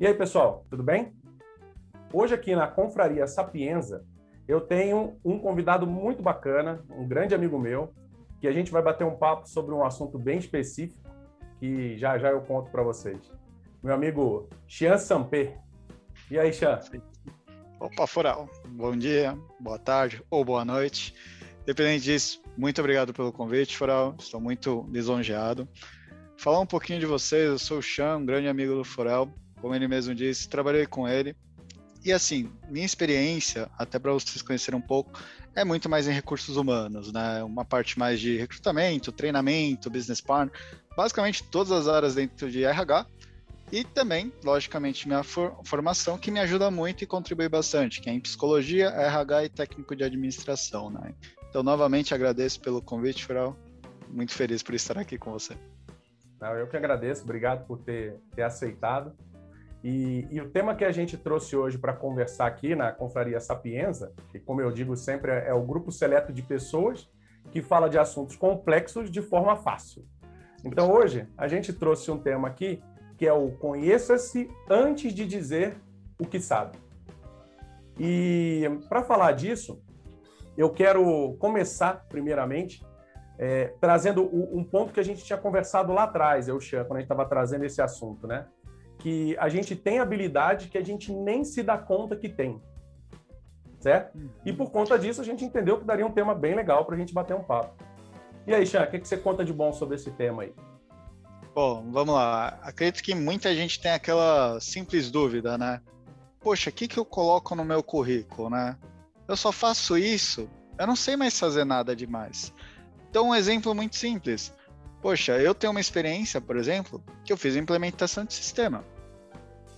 E aí, pessoal, tudo bem? Hoje aqui na Confraria Sapienza, eu tenho um convidado muito bacana, um grande amigo meu, que a gente vai bater um papo sobre um assunto bem específico, que já já eu conto para vocês. Meu amigo Xian Sampé. E aí, Xian? Opa, Foral. Bom dia, boa tarde ou boa noite. Dependente disso, muito obrigado pelo convite, Foral. Estou muito lisonjeado. Falar um pouquinho de vocês, eu sou o Xian, um grande amigo do Forel, como ele mesmo disse, trabalhei com ele e assim, minha experiência, até para vocês conhecerem um pouco, é muito mais em recursos humanos, né? Uma parte mais de recrutamento, treinamento, business partner, basicamente todas as áreas dentro de RH. E também, logicamente, minha for formação que me ajuda muito e contribui bastante, que é em psicologia, RH e técnico de administração, né? Então, novamente agradeço pelo convite, Fral. Muito feliz por estar aqui com você. Eu que agradeço, obrigado por ter, ter aceitado. E, e, o tema que a gente trouxe hoje para conversar aqui na Confraria Sapienza, que, como eu digo sempre, é, o grupo seleto de pessoas que fala de assuntos complexos de forma fácil. Então, hoje, a gente trouxe um tema aqui que é o conheça-se antes de dizer o que sabe. E para falar disso, eu quero começar, primeiramente, é, trazendo um ponto que a gente tinha conversado lá atrás, eu, Xan, quando a gente estava trazendo esse assunto, né? Que a gente tem habilidade que a gente nem se dá conta que tem. Certo? Uhum. E por conta disso, a gente entendeu que daria um tema bem legal para a gente bater um papo. E aí, Xan, o que, que você conta de bom sobre esse tema aí? Bom, vamos lá. Acredito que muita gente tem aquela simples dúvida, né? Poxa, o que, que eu coloco no meu currículo, né? Eu só faço isso, eu não sei mais fazer nada demais. Então, um exemplo muito simples. Poxa, eu tenho uma experiência, por exemplo, que eu fiz implementação de sistema.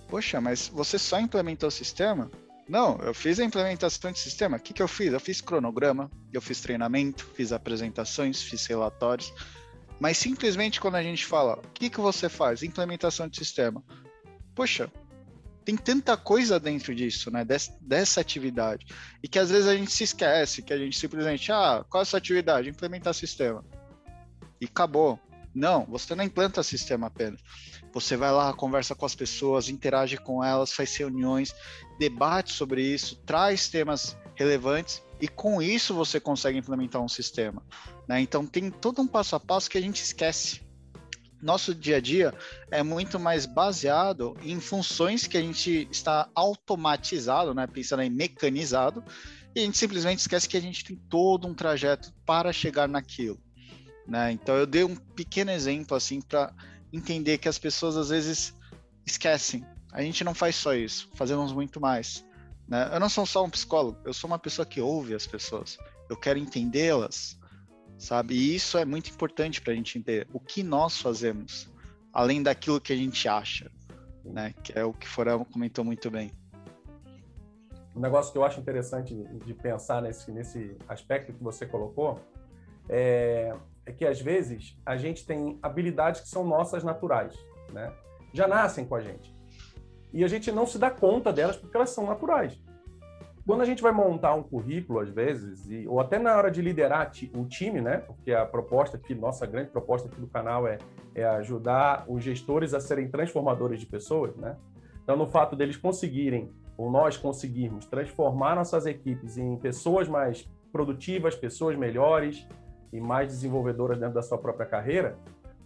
Poxa, mas você só implementou o sistema? Não, eu fiz a implementação de sistema. O que, que eu fiz? Eu fiz cronograma, eu fiz treinamento, fiz apresentações, fiz relatórios. Mas simplesmente quando a gente fala, o que, que você faz? Implementação de sistema. Poxa, tem tanta coisa dentro disso, né? Des, dessa atividade. E que às vezes a gente se esquece, que a gente simplesmente, ah, qual é a sua atividade? Implementar sistema e acabou. Não, você não implanta sistema apenas. Você vai lá, conversa com as pessoas, interage com elas, faz reuniões, debate sobre isso, traz temas relevantes e com isso você consegue implementar um sistema. Né? Então tem todo um passo a passo que a gente esquece. Nosso dia a dia é muito mais baseado em funções que a gente está automatizado, né? pensando em mecanizado, e a gente simplesmente esquece que a gente tem todo um trajeto para chegar naquilo. Né? Então eu dei um pequeno exemplo assim para entender que as pessoas às vezes esquecem. A gente não faz só isso, fazemos muito mais. Né? Eu não sou só um psicólogo, eu sou uma pessoa que ouve as pessoas. Eu quero entendê-las, sabe? E isso é muito importante para a gente entender o que nós fazemos, além daquilo que a gente acha, né? Que é o que Forel comentou muito bem. Um negócio que eu acho interessante de pensar nesse, nesse aspecto que você colocou é é que às vezes a gente tem habilidades que são nossas naturais, né? Já nascem com a gente. E a gente não se dá conta delas porque elas são naturais. Quando a gente vai montar um currículo, às vezes, e, ou até na hora de liderar o time, né? Porque a proposta aqui, nossa grande proposta aqui do canal é, é ajudar os gestores a serem transformadores de pessoas, né? Então, no fato deles conseguirem, ou nós conseguirmos, transformar nossas equipes em pessoas mais produtivas, pessoas melhores, e mais desenvolvedoras dentro da sua própria carreira,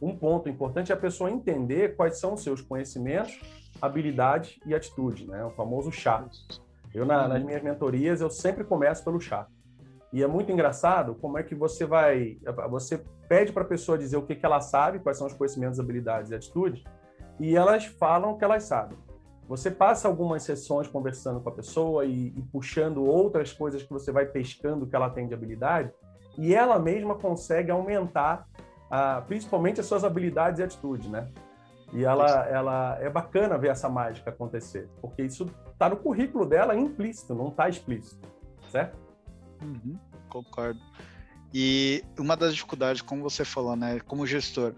um ponto importante é a pessoa entender quais são os seus conhecimentos, habilidades e atitudes, né? O famoso chá. Eu, na, nas minhas mentorias, eu sempre começo pelo chá. E é muito engraçado como é que você vai... Você pede para a pessoa dizer o que, que ela sabe, quais são os conhecimentos, habilidades e atitudes, e elas falam o que elas sabem. Você passa algumas sessões conversando com a pessoa e, e puxando outras coisas que você vai pescando que ela tem de habilidade, e ela mesma consegue aumentar ah, principalmente as suas habilidades e atitudes, né? E ela, ela é bacana ver essa mágica acontecer, porque isso está no currículo dela implícito, não está explícito, certo? Uhum, concordo. E uma das dificuldades, como você falou, né, como gestor,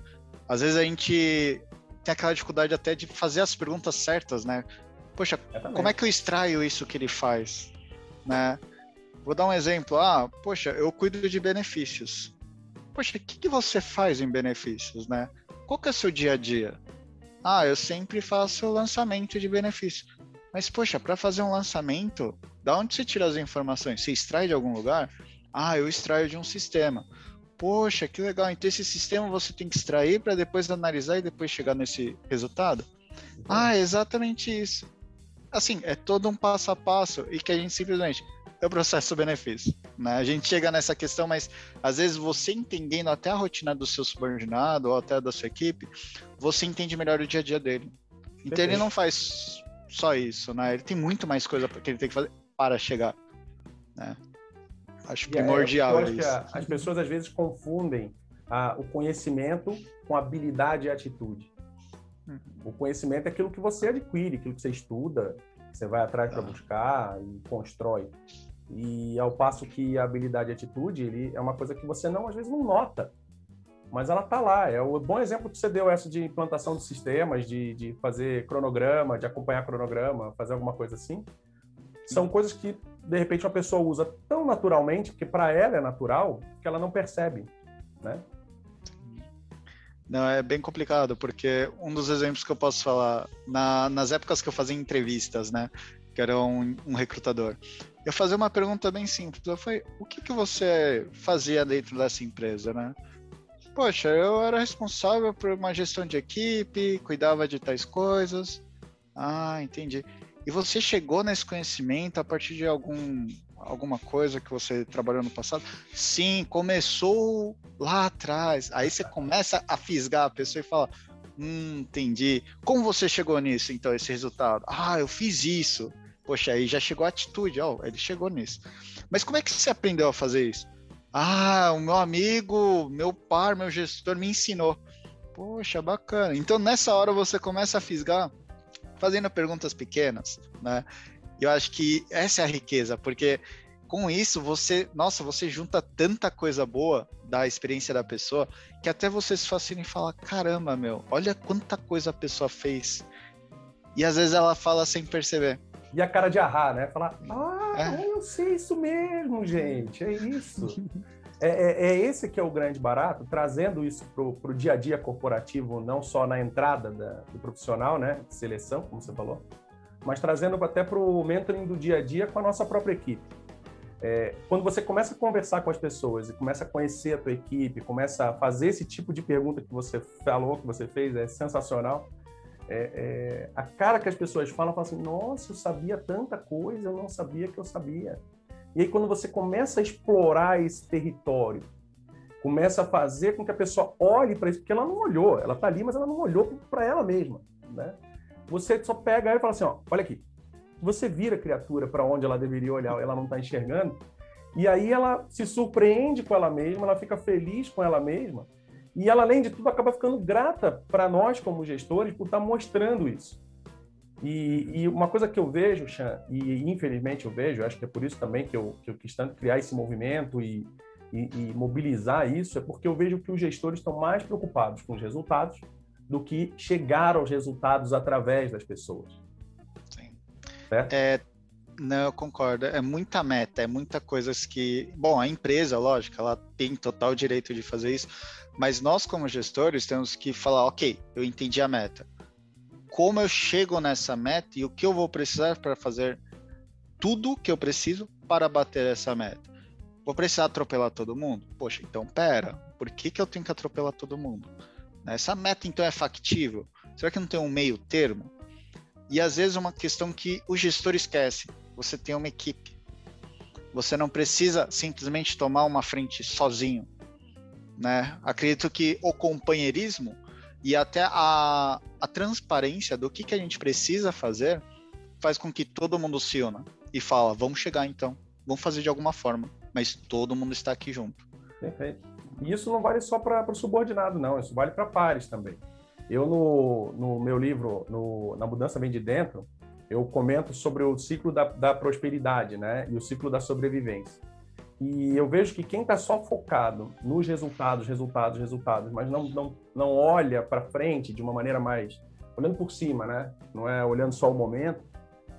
às vezes a gente tem aquela dificuldade até de fazer as perguntas certas, né? Poxa, Exatamente. como é que eu extraio isso que ele faz, né? Vou dar um exemplo. Ah, poxa, eu cuido de benefícios. Poxa, o que, que você faz em benefícios, né? Qual que é o seu dia a dia? Ah, eu sempre faço lançamento de benefício. Mas, poxa, para fazer um lançamento, da onde você tira as informações? Você extrai de algum lugar? Ah, eu extraio de um sistema. Poxa, que legal. Então, esse sistema você tem que extrair para depois analisar e depois chegar nesse resultado? Ah, é exatamente isso. Assim, é todo um passo a passo e que a gente simplesmente é o processo benefício. Né? A gente chega nessa questão, mas às vezes você entendendo até a rotina do seu subordinado ou até da sua equipe, você entende melhor o dia a dia dele. Então Perfeito. ele não faz só isso, né? Ele tem muito mais coisa que ele tem que fazer para chegar. Né? Acho é, primordial é, acho isso. As pessoas às vezes confundem a, o conhecimento com habilidade e atitude. Uhum. O conhecimento é aquilo que você adquire, aquilo que você estuda, você vai atrás para ah. buscar e constrói. E ao passo que a habilidade e a atitude, ele é uma coisa que você não às vezes não nota, mas ela está lá. É o bom exemplo que você deu essa de implantação de sistemas, de, de fazer cronograma, de acompanhar cronograma, fazer alguma coisa assim. São coisas que de repente uma pessoa usa tão naturalmente, porque para ela é natural, que ela não percebe, né? Não, é bem complicado, porque um dos exemplos que eu posso falar, na, nas épocas que eu fazia entrevistas, né, que era um, um recrutador, eu fazia uma pergunta bem simples, eu falei, o que, que você fazia dentro dessa empresa, né? Poxa, eu era responsável por uma gestão de equipe, cuidava de tais coisas. Ah, entendi. E você chegou nesse conhecimento a partir de algum alguma coisa que você trabalhou no passado? Sim, começou lá atrás. Aí você começa a fisgar a pessoa e fala: Hum, entendi. Como você chegou nisso, então, esse resultado? Ah, eu fiz isso. Poxa, aí já chegou a atitude, ó, ele chegou nisso. Mas como é que você aprendeu a fazer isso? Ah, o meu amigo, meu par, meu gestor me ensinou. Poxa, bacana. Então nessa hora você começa a fisgar fazendo perguntas pequenas, né? Eu acho que essa é a riqueza, porque com isso você, nossa, você junta tanta coisa boa da experiência da pessoa que até você se fascina e fala: caramba, meu, olha quanta coisa a pessoa fez. E às vezes ela fala sem perceber. E a cara de arrar, né? Falar: ah, é. eu sei isso mesmo, gente, é isso. É, é, é, esse que é o grande barato, trazendo isso para o dia a dia corporativo, não só na entrada da, do profissional, né, de seleção, como você falou, mas trazendo até para o mentoring do dia a dia com a nossa própria equipe. É, quando você começa a conversar com as pessoas e começa a conhecer a tua equipe, começa a fazer esse tipo de pergunta que você falou, que você fez, é sensacional. É, é, a cara que as pessoas falam, falam assim, nossa, eu sabia tanta coisa, eu não sabia que eu sabia. E aí quando você começa a explorar esse território, começa a fazer com que a pessoa olhe para isso, porque ela não olhou, ela está ali, mas ela não olhou para ela mesma, né? Você só pega e fala assim, ó, olha aqui. Você vira a criatura para onde ela deveria olhar, ela não está enxergando. E aí ela se surpreende com ela mesma, ela fica feliz com ela mesma. E ela, além de tudo, acaba ficando grata para nós, como gestores, por estar tá mostrando isso. E, e, uma coisa que eu vejo, Chan, e infelizmente eu vejo, acho que é por isso também que eu, que eu quis tanto criar esse movimento e, e, e mobilizar isso, é porque eu vejo que os gestores estão mais preocupados com os resultados do que chegar aos resultados através das pessoas. Sim. Certo? É, não, eu concordo. É muita meta, é muita coisas que. Bom, a empresa, lógico, ela tem total direito de fazer isso, mas nós, como gestores, temos que falar: ok, eu entendi a meta. Como eu chego nessa meta e o que eu vou precisar para fazer tudo que eu preciso para bater essa meta? Vou precisar atropelar todo mundo? Poxa, então pera, por que, que eu tenho que atropelar todo mundo? Né? Essa meta então é factível? Será que não tem um meio termo? E às vezes uma questão que o gestor esquece: você tem uma equipe. Você não precisa simplesmente tomar uma frente sozinho. Né? Acredito que o companheirismo e até a, a transparência do que, que a gente precisa fazer faz com que todo mundo se una e fala: vamos chegar então, vamos fazer de alguma forma, mas todo mundo está aqui junto. Perfeito. E isso não vale só para o subordinado, não, isso vale para pares também. Eu, no, no meu livro, no, Na Mudança Vem de Dentro, eu comento sobre o ciclo da, da prosperidade né? e o ciclo da sobrevivência. E eu vejo que quem está só focado nos resultados, resultados, resultados, mas não, não, não olha para frente de uma maneira mais olhando por cima, né? Não é olhando só o momento,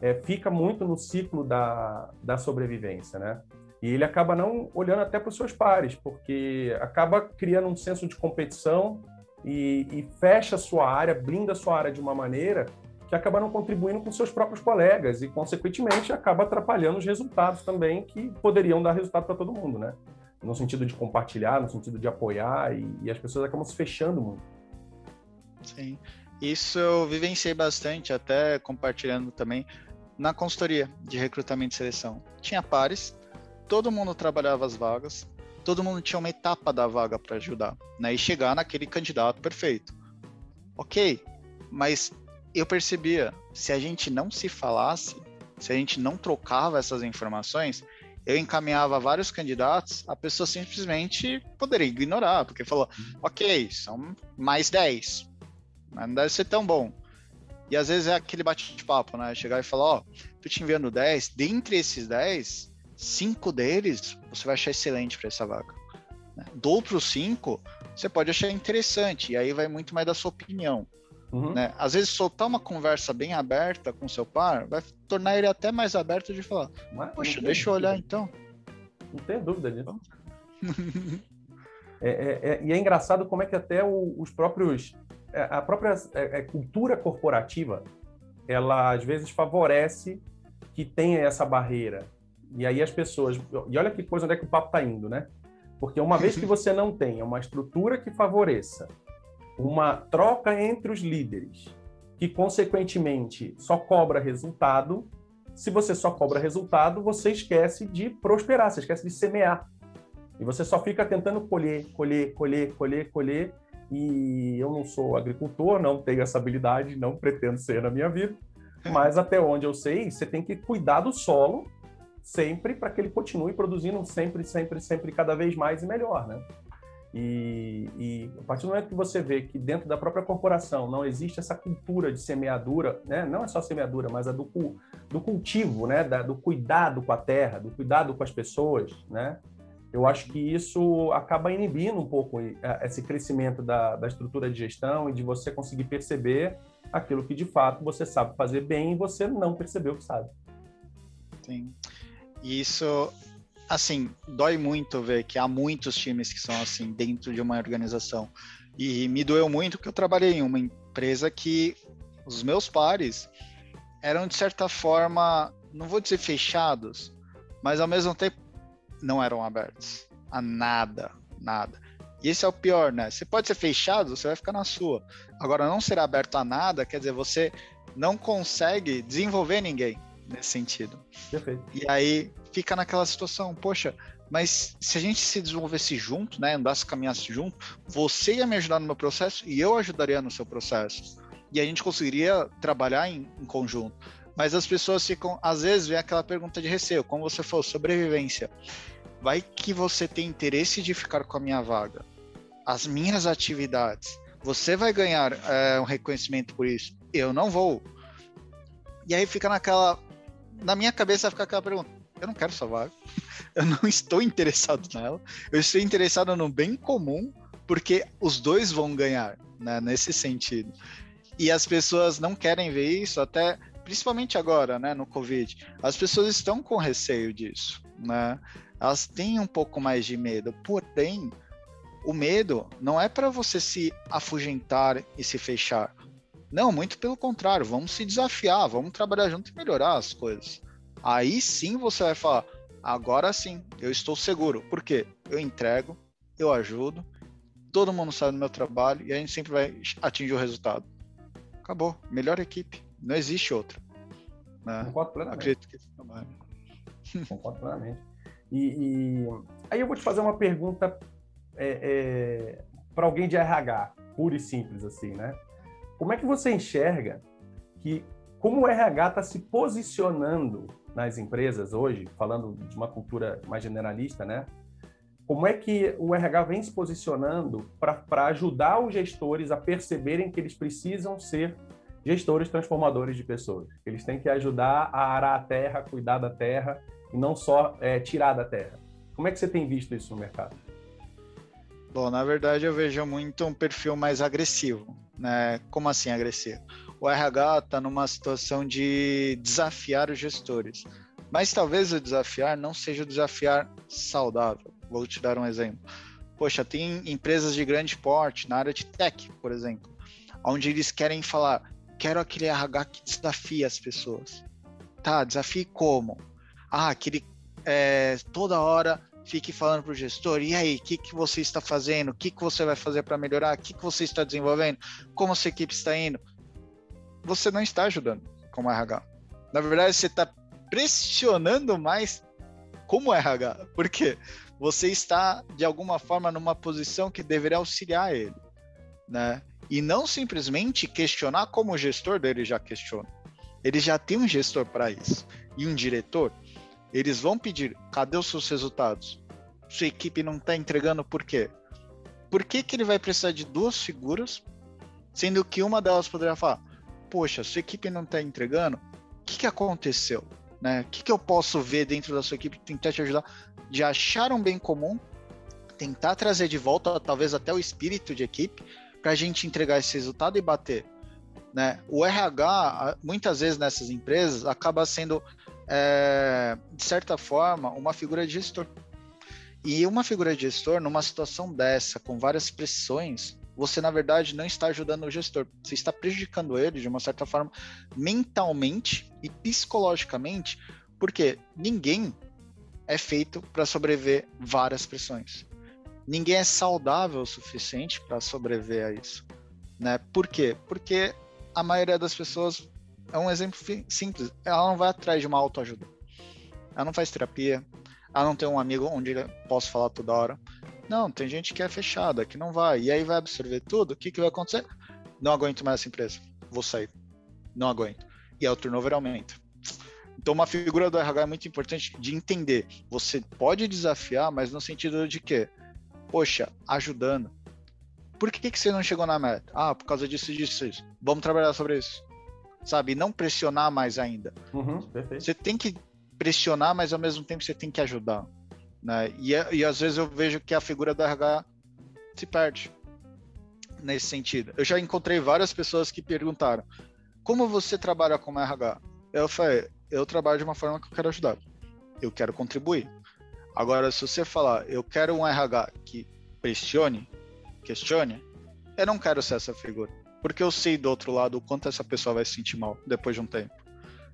é, fica muito no ciclo da, da sobrevivência, né? E ele acaba não olhando até para os seus pares, porque acaba criando um senso de competição e, e fecha a sua área, blinda a sua área de uma maneira que acaba não contribuindo com seus próprios colegas e, consequentemente, acaba atrapalhando os resultados também que poderiam dar resultado para todo mundo, né? No sentido de compartilhar, no sentido de apoiar e, e as pessoas acabam se fechando muito. Sim, isso eu vivenciei bastante, até compartilhando também na consultoria de recrutamento e seleção. Tinha pares, todo mundo trabalhava as vagas, todo mundo tinha uma etapa da vaga para ajudar, né? E chegar naquele candidato perfeito. Ok, mas eu percebia, se a gente não se falasse, se a gente não trocava essas informações, eu encaminhava vários candidatos, a pessoa simplesmente poderia ignorar, porque falou, ok, são mais 10, mas não deve ser tão bom. E às vezes é aquele bate-papo, né? Chegar e falar, ó, oh, tô te enviando 10, dentre esses 10, cinco deles você vai achar excelente para essa vaga. Né? Do outro cinco, você pode achar interessante, e aí vai muito mais da sua opinião. Uhum. Né? Às vezes, soltar uma conversa bem aberta com seu par vai tornar ele até mais aberto de falar: Mas, Poxa, deixa eu olhar então. Não tem dúvida disso. é, é, é, e é engraçado como é que até o, os próprios. É, a própria é, é, cultura corporativa ela às vezes favorece que tenha essa barreira. E aí as pessoas. E olha que coisa onde é que o papo está indo, né? Porque uma vez que você não tenha uma estrutura que favoreça uma troca entre os líderes, que consequentemente só cobra resultado. Se você só cobra resultado, você esquece de prosperar, você esquece de semear. E você só fica tentando colher, colher, colher, colher, colher. E eu não sou agricultor, não tenho essa habilidade, não pretendo ser na minha vida. Mas até onde eu sei, você tem que cuidar do solo sempre para que ele continue produzindo sempre, sempre, sempre cada vez mais e melhor, né? E, e, a partir do momento que você vê que dentro da própria corporação não existe essa cultura de semeadura, né? não é só semeadura, mas a do, do cultivo, né? Da, do cuidado com a terra, do cuidado com as pessoas, né? eu acho que isso acaba inibindo um pouco é, esse crescimento da, da estrutura de gestão e de você conseguir perceber aquilo que de fato você sabe fazer bem e você não percebeu que sabe. Sim. Isso assim, dói muito ver que há muitos times que são assim dentro de uma organização. E me doeu muito porque eu trabalhei em uma empresa que os meus pares eram de certa forma, não vou dizer fechados, mas ao mesmo tempo não eram abertos a nada, nada. E esse é o pior, né? Você pode ser fechado, você vai ficar na sua. Agora, não ser aberto a nada, quer dizer, você não consegue desenvolver ninguém nesse sentido. Perfeito. E aí fica naquela situação, poxa, mas se a gente se desenvolvesse junto, né, andasse, caminhasse junto, você ia me ajudar no meu processo e eu ajudaria no seu processo. E a gente conseguiria trabalhar em, em conjunto. Mas as pessoas ficam, às vezes, vem aquela pergunta de receio, como você falou, sobrevivência. Vai que você tem interesse de ficar com a minha vaga, as minhas atividades. Você vai ganhar é, um reconhecimento por isso. Eu não vou. E aí fica naquela. Na minha cabeça fica aquela pergunta: eu não quero vaga, eu não estou interessado nela, eu estou interessado no bem comum, porque os dois vão ganhar, né, nesse sentido. E as pessoas não querem ver isso, até principalmente agora, né, no Covid. As pessoas estão com receio disso, né? Elas têm um pouco mais de medo, porém, o medo não é para você se afugentar e se fechar. Não, muito pelo contrário, vamos se desafiar, vamos trabalhar junto e melhorar as coisas. Aí sim você vai falar: agora sim, eu estou seguro. Por quê? Eu entrego, eu ajudo, todo mundo sabe do meu trabalho e a gente sempre vai atingir o resultado. Acabou. Melhor equipe. Não existe outra. Né? Concordo plenamente. Acredito que Concordo plenamente. E, e, aí eu vou te fazer uma pergunta é, é, para alguém de RH, puro e simples assim, né? Como é que você enxerga que como o RH está se posicionando nas empresas hoje, falando de uma cultura mais generalista, né? Como é que o RH vem se posicionando para ajudar os gestores a perceberem que eles precisam ser gestores transformadores de pessoas? Eles têm que ajudar a arar a terra, cuidar da terra e não só é, tirar da terra. Como é que você tem visto isso no mercado? Bom, na verdade eu vejo muito um perfil mais agressivo, né? Como assim agressivo? o RH está numa situação de desafiar os gestores. Mas talvez o desafiar não seja o desafiar saudável. Vou te dar um exemplo. Poxa, tem empresas de grande porte na área de tech, por exemplo, onde eles querem falar, quero aquele RH que desafia as pessoas. Tá, desafie como? Ah, aquele é, toda hora fique falando para o gestor, e aí, o que, que você está fazendo? O que, que você vai fazer para melhorar? O que, que você está desenvolvendo? Como a sua equipe está indo? Você não está ajudando como RH. Na verdade, você está pressionando mais como RH. Por quê? Você está, de alguma forma, numa posição que deveria auxiliar ele. Né? E não simplesmente questionar como o gestor dele já questiona. Ele já tem um gestor para isso. E um diretor. Eles vão pedir, cadê os seus resultados? Sua equipe não está entregando por quê? Por que, que ele vai precisar de duas figuras, sendo que uma delas poderia falar, poxa, sua equipe não está entregando, o que, que aconteceu? Né? O que, que eu posso ver dentro da sua equipe tentar te ajudar de achar um bem comum, tentar trazer de volta, talvez até o espírito de equipe, para a gente entregar esse resultado e bater. Né? O RH, muitas vezes nessas empresas, acaba sendo, é, de certa forma, uma figura de gestor. E uma figura de gestor, numa situação dessa, com várias pressões, você na verdade não está ajudando o gestor, você está prejudicando ele de uma certa forma mentalmente e psicologicamente, porque ninguém é feito para sobreviver várias pressões. Ninguém é saudável o suficiente para sobreviver a isso, né? Por quê? Porque a maioria das pessoas é um exemplo simples, ela não vai atrás de uma autoajuda. Ela não faz terapia, ela não tem um amigo onde posso falar toda hora. Não, tem gente que é fechada, que não vai. E aí vai absorver tudo. O que, que vai acontecer? Não aguento mais essa empresa. Vou sair. Não aguento. E aí o turnover aumenta. Então, uma figura do RH é muito importante de entender. Você pode desafiar, mas no sentido de que, poxa, ajudando. Por que, que você não chegou na meta? Ah, por causa disso, disso, isso. Vamos trabalhar sobre isso. Sabe? Não pressionar mais ainda. Uhum, você tem que pressionar, mas ao mesmo tempo você tem que ajudar. Né? E, e às vezes eu vejo que a figura do RH se perde nesse sentido. Eu já encontrei várias pessoas que perguntaram: como você trabalha como RH? Eu falei: eu trabalho de uma forma que eu quero ajudar, eu quero contribuir. Agora, se você falar, eu quero um RH que pressione, questione, eu não quero ser essa figura, porque eu sei do outro lado o quanto essa pessoa vai se sentir mal depois de um tempo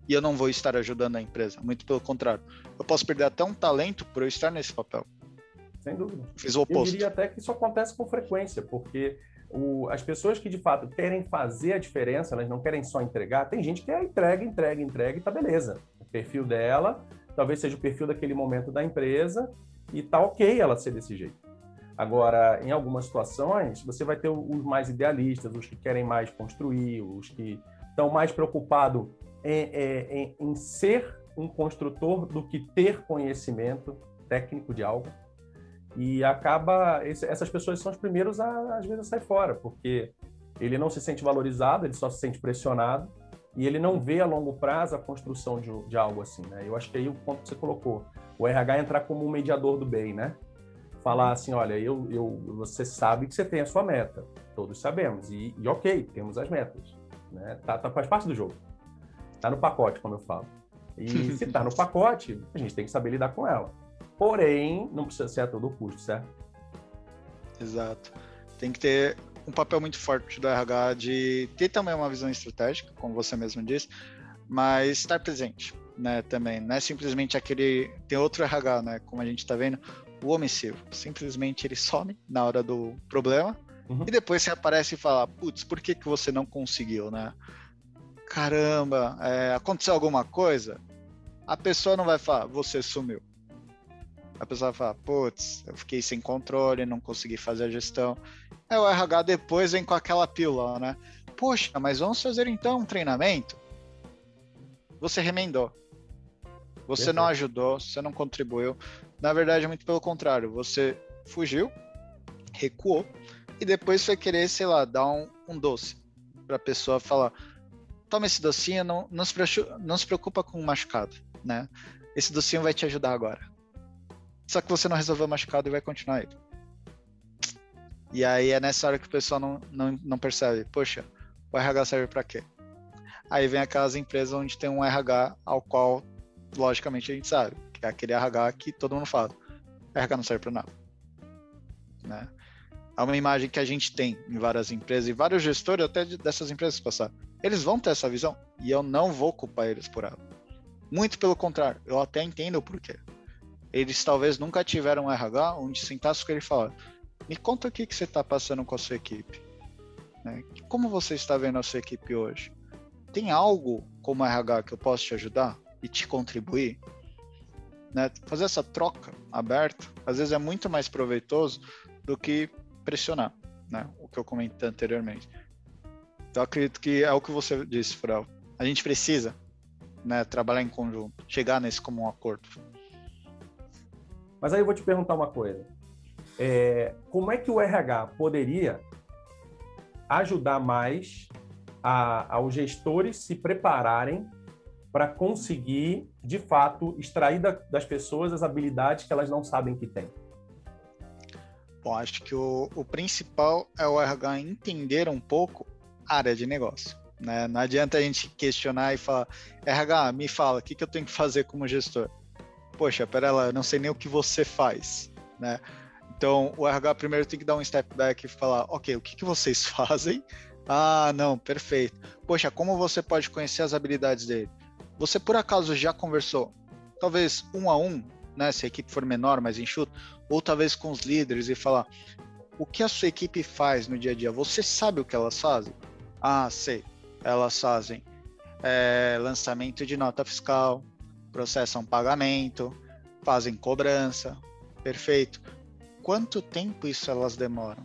e eu não vou estar ajudando a empresa. Muito pelo contrário. Eu posso perder até um talento por eu estar nesse papel. Sem dúvida. Fiz o oposto. Eu diria até que isso acontece com frequência, porque o, as pessoas que de fato querem fazer a diferença, elas não querem só entregar. Tem gente que é entrega, entrega, entrega e tá beleza. O perfil dela talvez seja o perfil daquele momento da empresa e tá ok ela ser desse jeito. Agora, em algumas situações, você vai ter os mais idealistas, os que querem mais construir, os que estão mais preocupados em, em, em ser um construtor do que ter conhecimento técnico de algo. E acaba. essas pessoas são os primeiros, a, às vezes, a sair fora, porque ele não se sente valorizado, ele só se sente pressionado e ele não vê a longo prazo a construção de, de algo assim, né? Eu acho que aí o ponto que você colocou, o RH entrar como um mediador do bem, né? Falar assim, olha, eu, eu, você sabe que você tem a sua meta, todos sabemos, e, e ok, temos as metas, né? Tá, tá, faz parte do jogo. Está no pacote, como eu falo. E se está no pacote, a gente tem que saber lidar com ela. Porém, não precisa ser a todo custo, certo? Exato. Tem que ter um papel muito forte do RH de ter também uma visão estratégica, como você mesmo disse, mas estar presente, né, também. Não é simplesmente aquele... Tem outro RH, né, como a gente está vendo, o omissivo. Simplesmente ele some na hora do problema uhum. e depois você aparece e fala, putz, por que, que você não conseguiu, né? caramba, é, aconteceu alguma coisa, a pessoa não vai falar, você sumiu. A pessoa vai falar, putz, eu fiquei sem controle, não consegui fazer a gestão. Aí o RH depois vem com aquela pílula, né? Poxa, mas vamos fazer então um treinamento? Você remendou. Você não ajudou, você não contribuiu. Na verdade, é muito pelo contrário. Você fugiu, recuou, e depois foi querer, sei lá, dar um, um doce para a pessoa falar: toma esse docinho, não, não, se preocupa, não se preocupa com o machucado, né? Esse docinho vai te ajudar agora. Só que você não resolveu o machucado e vai continuar aí. E aí é nessa hora que o pessoal não, não, não percebe, poxa, o RH serve para quê? Aí vem aquelas empresas onde tem um RH ao qual, logicamente, a gente sabe, é aquele RH que todo mundo fala. RH não serve para nada. né? É uma imagem que a gente tem em várias empresas e vários gestores até dessas empresas passar. Eles vão ter essa visão e eu não vou culpar eles por ela. Muito pelo contrário, eu até entendo o porquê. Eles talvez nunca tiveram um RH onde sentasse com ele e falar: me conta o que, que você está passando com a sua equipe. Né? Como você está vendo a sua equipe hoje? Tem algo como RH que eu posso te ajudar e te contribuir? Né? Fazer essa troca aberta, às vezes é muito mais proveitoso do que pressionar, né? O que eu comentei anteriormente. Então acredito que é o que você disse, Frel. A gente precisa, né, trabalhar em conjunto, chegar nesse comum acordo. Mas aí eu vou te perguntar uma coisa. É, como é que o RH poderia ajudar mais aos gestores se prepararem para conseguir, de fato, extrair da, das pessoas as habilidades que elas não sabem que têm? Bom, acho que o, o principal é o RH entender um pouco a área de negócio. Né? Não adianta a gente questionar e falar, RH, me fala, o que, que eu tenho que fazer como gestor? Poxa, pera lá, eu não sei nem o que você faz, né? Então, o RH primeiro tem que dar um step back e falar, ok, o que, que vocês fazem? Ah, não, perfeito. Poxa, como você pode conhecer as habilidades dele? Você por acaso já conversou, talvez um a um, né, se a equipe for menor, mais enxuta, ou talvez com os líderes e falar, o que a sua equipe faz no dia a dia? Você sabe o que elas fazem? Ah, sei. Elas fazem é, lançamento de nota fiscal, processam pagamento, fazem cobrança. Perfeito quanto tempo isso elas demoram,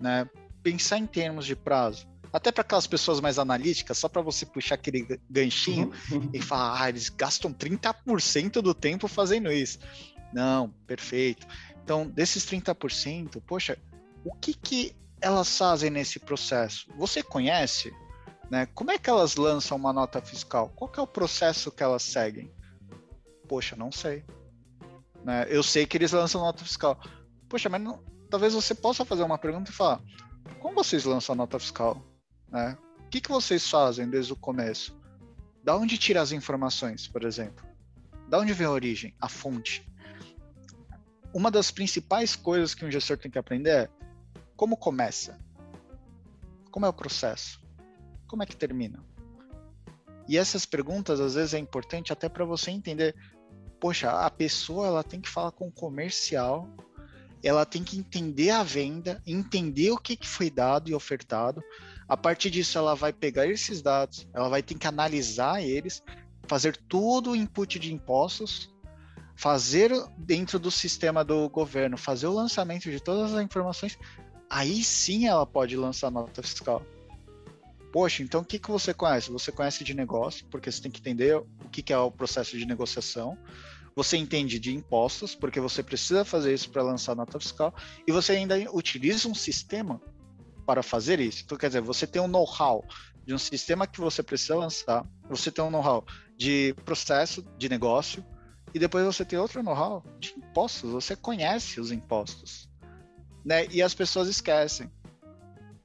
né? Pensar em termos de prazo, até para aquelas pessoas mais analíticas, só para você puxar aquele ganchinho uhum. e falar, ah, eles gastam 30% do tempo fazendo isso. Não, perfeito. Então, desses 30%, poxa, o que que elas fazem nesse processo? Você conhece? Né? Como é que elas lançam uma nota fiscal? Qual é o processo que elas seguem? Poxa, não sei. Né? Eu sei que eles lançam nota fiscal. Poxa, mas não, talvez você possa fazer uma pergunta e falar: como vocês lançam a nota fiscal? Né? O que, que vocês fazem desde o começo? Da onde tira as informações, por exemplo? Da onde vem a origem, a fonte? Uma das principais coisas que um gestor tem que aprender é como começa, como é o processo, como é que termina. E essas perguntas às vezes é importante até para você entender, poxa, a pessoa ela tem que falar com o comercial ela tem que entender a venda, entender o que, que foi dado e ofertado. A partir disso, ela vai pegar esses dados, ela vai ter que analisar eles, fazer todo o input de impostos, fazer dentro do sistema do governo, fazer o lançamento de todas as informações. Aí sim ela pode lançar nota fiscal. Poxa, então o que, que você conhece? Você conhece de negócio, porque você tem que entender o que, que é o processo de negociação você entende de impostos, porque você precisa fazer isso para lançar nota fiscal, e você ainda utiliza um sistema para fazer isso. Então, quer dizer, você tem um know-how de um sistema que você precisa lançar, você tem um know-how de processo de negócio, e depois você tem outro know-how de impostos, você conhece os impostos. Né? E as pessoas esquecem.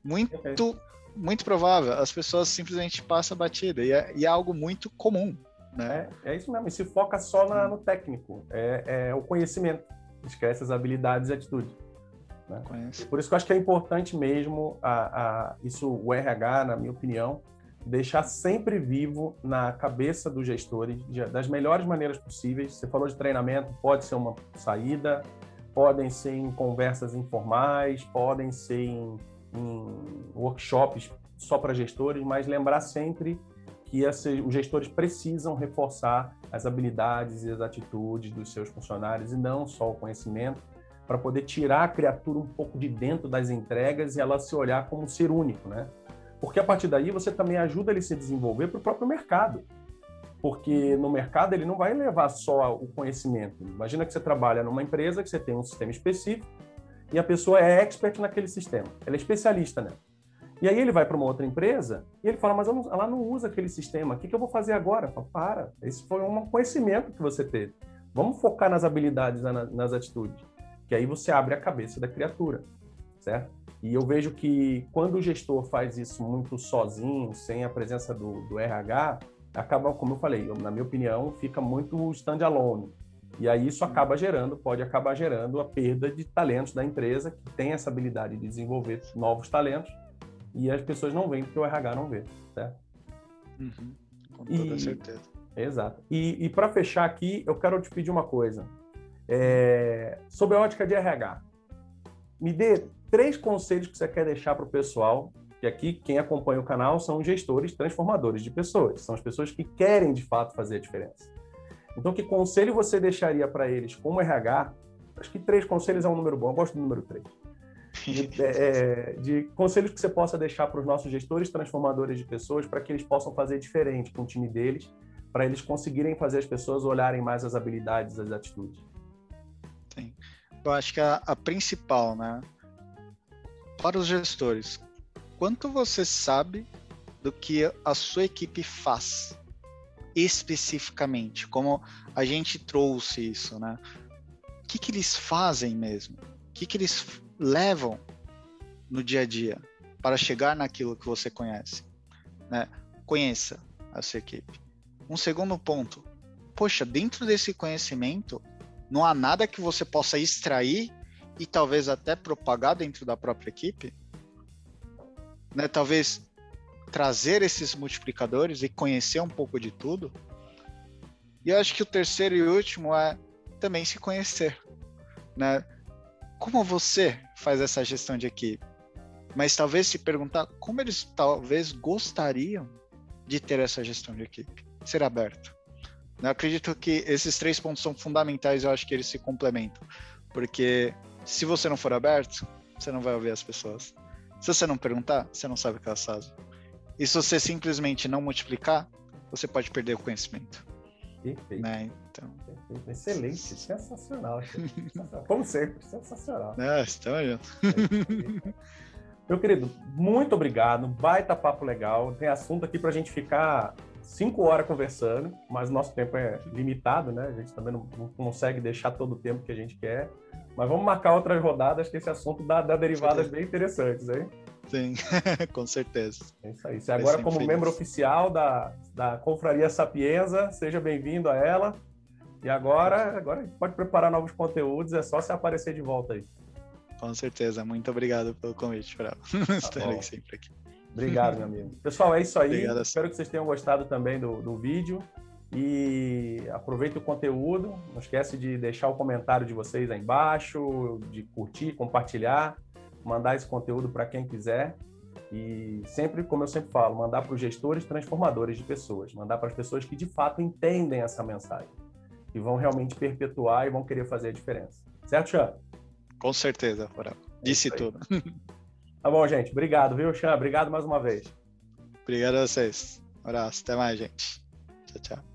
Muito, muito provável, as pessoas simplesmente passam batida, e é, e é algo muito comum. Né? É, é isso mesmo, e se foca só na, no técnico, é, é, o conhecimento, esquece as habilidades e atitudes. Né? Por isso que eu acho que é importante mesmo a, a, isso, o RH, na minha opinião, deixar sempre vivo na cabeça dos gestores das melhores maneiras possíveis. Você falou de treinamento, pode ser uma saída, podem ser em conversas informais, podem ser em, em workshops só para gestores, mas lembrar sempre que os gestores precisam reforçar as habilidades e as atitudes dos seus funcionários e não só o conhecimento, para poder tirar a criatura um pouco de dentro das entregas e ela se olhar como um ser único, né? Porque a partir daí você também ajuda ele a se desenvolver para o próprio mercado. Porque no mercado ele não vai levar só o conhecimento. Imagina que você trabalha numa empresa que você tem um sistema específico e a pessoa é expert naquele sistema. Ela é especialista, né? E aí ele vai para uma outra empresa e ele fala, mas ela não usa aquele sistema, o que, que eu vou fazer agora? Falo, para, esse foi um conhecimento que você teve. Vamos focar nas habilidades, nas atitudes. Que aí você abre a cabeça da criatura, certo? E eu vejo que quando o gestor faz isso muito sozinho, sem a presença do, do RH, acaba, como eu falei, na minha opinião, fica muito standalone. E aí isso acaba gerando, pode acabar gerando a perda de talentos da empresa que tem essa habilidade de desenvolver novos talentos e as pessoas não veem porque o RH não vê, certo? Uhum, com toda e, certeza. Exato. E, e para fechar aqui, eu quero te pedir uma coisa. É, sobre a ótica de RH, me dê três conselhos que você quer deixar para o pessoal, que aqui quem acompanha o canal são gestores transformadores de pessoas, são as pessoas que querem de fato fazer a diferença. Então, que conselho você deixaria para eles como RH? Acho que três conselhos é um número bom, eu gosto do número três. De, é, é, de conselhos que você possa deixar para os nossos gestores transformadores de pessoas para que eles possam fazer diferente com o time deles, para eles conseguirem fazer as pessoas olharem mais as habilidades, as atitudes. Eu acho que a, a principal, né? Para os gestores, quanto você sabe do que a sua equipe faz? especificamente, como a gente trouxe isso, né? O que, que eles fazem mesmo? O que, que eles levam no dia a dia para chegar naquilo que você conhece? Né? Conheça a sua equipe. Um segundo ponto. Poxa, dentro desse conhecimento, não há nada que você possa extrair e talvez até propagar dentro da própria equipe? Né? Talvez trazer esses multiplicadores e conhecer um pouco de tudo. E eu acho que o terceiro e último é também se conhecer, né? Como você faz essa gestão de equipe? Mas talvez se perguntar como eles talvez gostariam de ter essa gestão de equipe, ser aberto. Eu acredito que esses três pontos são fundamentais, eu acho que eles se complementam. Porque se você não for aberto, você não vai ouvir as pessoas. Se você não perguntar, você não sabe o que elas fazem. E se você simplesmente não multiplicar, você pode perder o conhecimento. Perfeito. Né? Então... Perfeito. Excelente, sensacional. Como sempre, sensacional. É, estamos juntos. Meu querido, muito obrigado. Baita papo legal. Tem assunto aqui para a gente ficar cinco horas conversando, mas o nosso tempo é limitado, né? A gente também não, não, consegue deixar todo o tempo que a gente quer. Mas vamos marcar outras rodadas, que esse assunto dá, dá derivadas bem interessantes, hein? Sim, com certeza. É isso aí. Você agora, como feliz. membro oficial da, da Confraria Sapienza, seja bem-vindo a ela. E agora, agora pode preparar novos conteúdos, é só se aparecer de volta aí. Com certeza. Muito obrigado pelo convite, Bravo. Tá Estarei sempre aqui. Obrigado, meu amigo. Pessoal, é isso aí. Obrigado, Espero que vocês tenham gostado também do, do vídeo. E aproveite o conteúdo. Não esquece de deixar o comentário de vocês aí embaixo, de curtir, compartilhar mandar esse conteúdo para quem quiser e sempre, como eu sempre falo, mandar para os gestores transformadores de pessoas, mandar para as pessoas que de fato entendem essa mensagem e vão realmente perpetuar e vão querer fazer a diferença. Certo, Xan? Com certeza, Fora. Disse é tudo. Tá bom, gente. Obrigado, viu, Xan? Obrigado mais uma vez. Obrigado a vocês. Um abraço. Até mais, gente. Tchau, tchau.